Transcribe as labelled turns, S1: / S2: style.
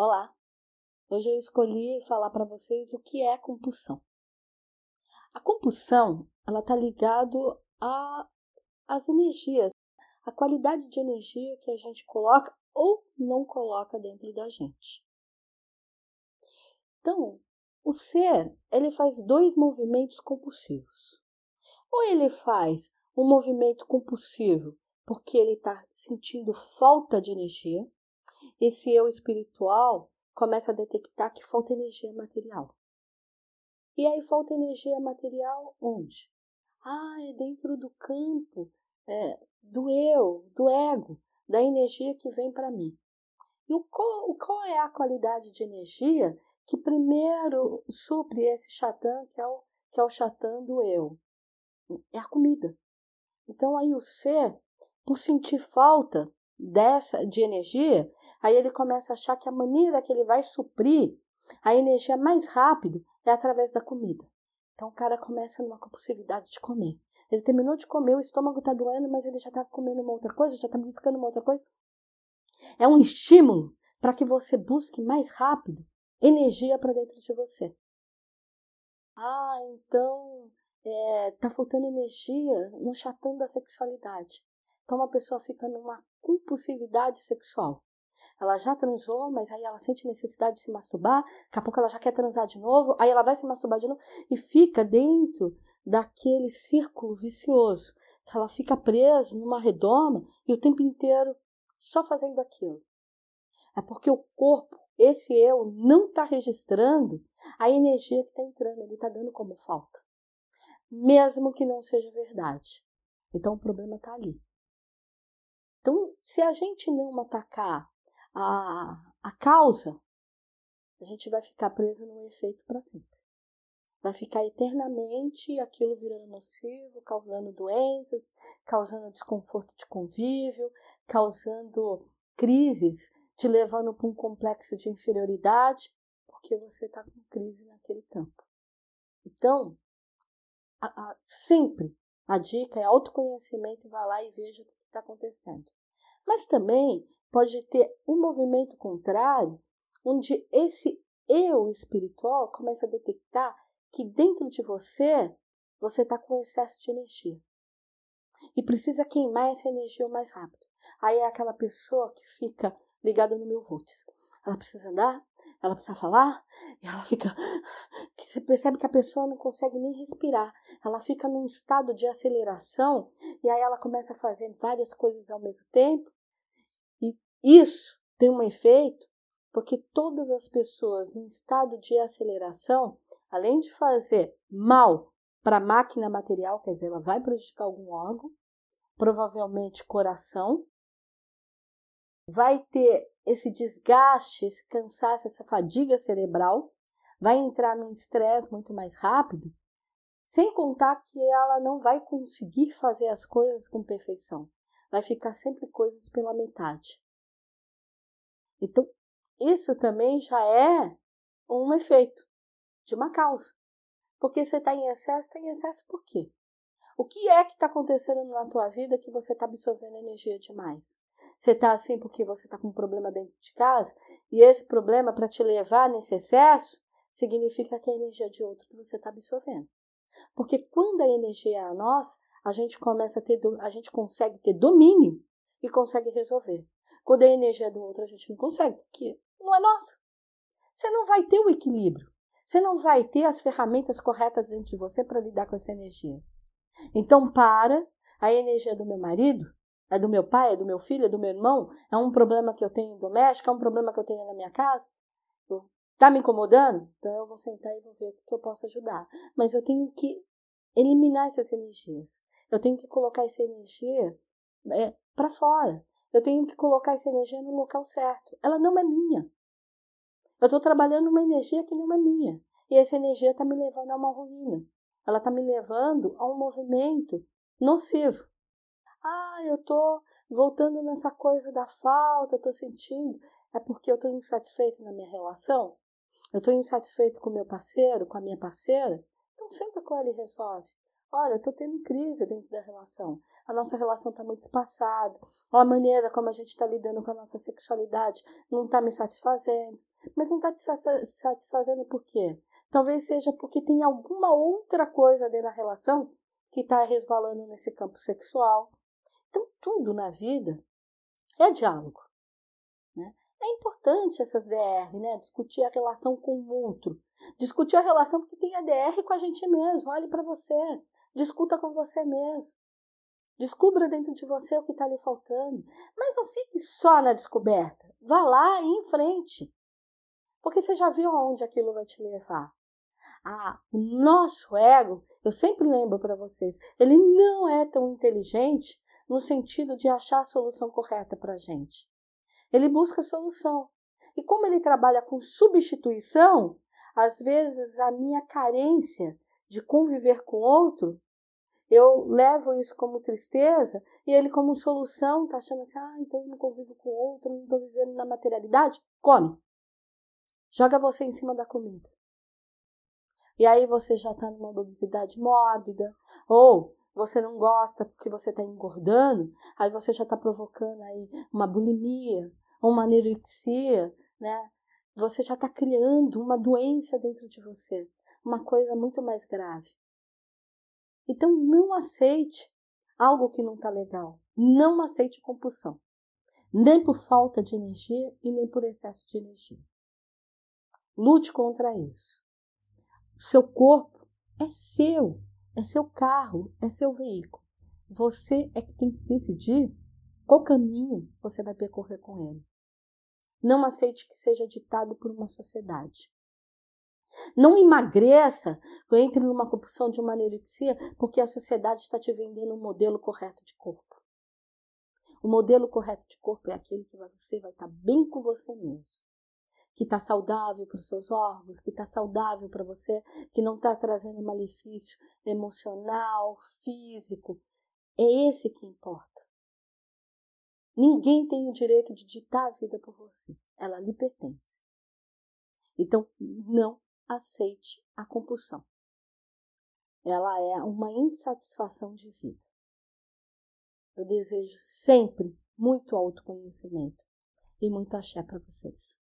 S1: Olá! Hoje eu escolhi falar para vocês o que é compulsão. A compulsão, ela está ligado às energias, a qualidade de energia que a gente coloca ou não coloca dentro da gente. Então, o ser, ele faz dois movimentos compulsivos. Ou ele faz um movimento compulsivo porque ele está sentindo falta de energia, esse eu espiritual começa a detectar que falta energia material. E aí falta energia material onde? Ah, é dentro do campo é, do eu, do ego, da energia que vem para mim. E o qual, qual é a qualidade de energia que primeiro supre esse chatã, que é o, que é o chatã do eu? É a comida. Então aí o ser, por sentir falta dessa de energia, aí ele começa a achar que a maneira que ele vai suprir a energia mais rápido é através da comida. Então o cara começa numa compulsividade de comer. Ele terminou de comer, o estômago está doendo, mas ele já está comendo uma outra coisa, já está buscando uma outra coisa. É um estímulo para que você busque mais rápido energia para dentro de você. Ah, então é, tá faltando energia no chatão da sexualidade. Então a pessoa fica numa compulsividade sexual. Ela já transou, mas aí ela sente necessidade de se masturbar, daqui a pouco ela já quer transar de novo, aí ela vai se masturbar de novo e fica dentro daquele círculo vicioso, que ela fica presa numa redoma e o tempo inteiro só fazendo aquilo. É porque o corpo, esse eu, não está registrando a energia que está entrando, ele está dando como falta. Mesmo que não seja verdade. Então o problema está ali. Então, se a gente não atacar a, a causa, a gente vai ficar preso no efeito para sempre. Vai ficar eternamente aquilo virando nocivo, causando doenças, causando desconforto de convívio, causando crises, te levando para um complexo de inferioridade, porque você está com crise naquele campo. Então, a, a, sempre a dica é autoconhecimento vá lá e veja o que está acontecendo. Mas também pode ter um movimento contrário, onde esse eu espiritual começa a detectar que dentro de você você está com excesso de energia e precisa queimar essa energia o mais rápido. Aí é aquela pessoa que fica ligada no mil volts. Ela precisa andar, ela precisa falar, e ela fica. que você percebe que a pessoa não consegue nem respirar. Ela fica num estado de aceleração, e aí ela começa a fazer várias coisas ao mesmo tempo. Isso tem um efeito, porque todas as pessoas em estado de aceleração, além de fazer mal para a máquina material, quer dizer, ela vai prejudicar algum órgão, provavelmente coração, vai ter esse desgaste, esse cansaço, essa fadiga cerebral, vai entrar num estresse muito mais rápido, sem contar que ela não vai conseguir fazer as coisas com perfeição. Vai ficar sempre coisas pela metade. Então, isso também já é um efeito de uma causa. Porque você está em excesso, está em excesso por quê? O que é que está acontecendo na tua vida que você está absorvendo energia demais? Você está assim porque você está com um problema dentro de casa e esse problema para te levar nesse excesso significa que é a energia de outro que você está absorvendo. Porque quando a energia é a nossa, a gente começa a ter, a gente consegue ter domínio e consegue resolver. Quando a energia é do outro, a gente não consegue, porque não é nossa. Você não vai ter o equilíbrio. Você não vai ter as ferramentas corretas dentro de você para lidar com essa energia. Então, para, a energia do meu marido, é do meu pai, é do meu filho, é do meu irmão, é um problema que eu tenho doméstico, é um problema que eu tenho na minha casa. Está me incomodando? Então eu vou sentar e vou ver o que eu posso ajudar. Mas eu tenho que eliminar essas energias. Eu tenho que colocar essa energia é, para fora. Eu tenho que colocar essa energia no local certo. Ela não é minha. Eu estou trabalhando uma energia que não é minha. E essa energia está me levando a uma ruína ela está me levando a um movimento nocivo. Ah, eu estou voltando nessa coisa da falta, estou sentindo. É porque eu estou insatisfeito na minha relação? Eu estou insatisfeito com o meu parceiro, com a minha parceira? Então senta com ela e resolve. Olha, estou tendo crise dentro da relação. A nossa relação está muito espaçada. A maneira como a gente está lidando com a nossa sexualidade não está me satisfazendo. Mas não está te satisfazendo por quê? Talvez seja porque tem alguma outra coisa dentro da relação que está resvalando nesse campo sexual. Então, tudo na vida é diálogo. Né? É importante essas DR, né? Discutir a relação com o outro. Discutir a relação porque tem a DR com a gente mesmo. Olhe para você. Discuta com você mesmo. Descubra dentro de você o que está lhe faltando. Mas não fique só na descoberta. Vá lá e em frente. Porque você já viu aonde aquilo vai te levar. Ah, o nosso ego, eu sempre lembro para vocês, ele não é tão inteligente no sentido de achar a solução correta para a gente. Ele busca a solução. E como ele trabalha com substituição, às vezes a minha carência de conviver com outro eu levo isso como tristeza e ele como solução está achando assim, ah, então eu não convivo com outro, não estou vivendo na materialidade. Come. Joga você em cima da comida. E aí você já está numa obesidade mórbida, ou você não gosta porque você está engordando, aí você já está provocando aí uma bulimia, uma anorexia, né? Você já está criando uma doença dentro de você, uma coisa muito mais grave. Então não aceite algo que não está legal. Não aceite compulsão. Nem por falta de energia e nem por excesso de energia. Lute contra isso. O seu corpo é seu, é seu carro, é seu veículo. Você é que tem que decidir qual caminho você vai percorrer com ele. Não aceite que seja ditado por uma sociedade. Não emagreça, entre numa compulsão de uma anorexia, porque a sociedade está te vendendo um modelo correto de corpo. O modelo correto de corpo é aquele que você vai estar bem com você mesmo. Que está saudável para os seus órgãos, que está saudável para você, que não está trazendo malefício emocional, físico. É esse que importa. Ninguém tem o direito de ditar a vida por você. Ela lhe pertence. Então, não aceite a compulsão. Ela é uma insatisfação de vida. Eu desejo sempre muito autoconhecimento e muito axé para vocês.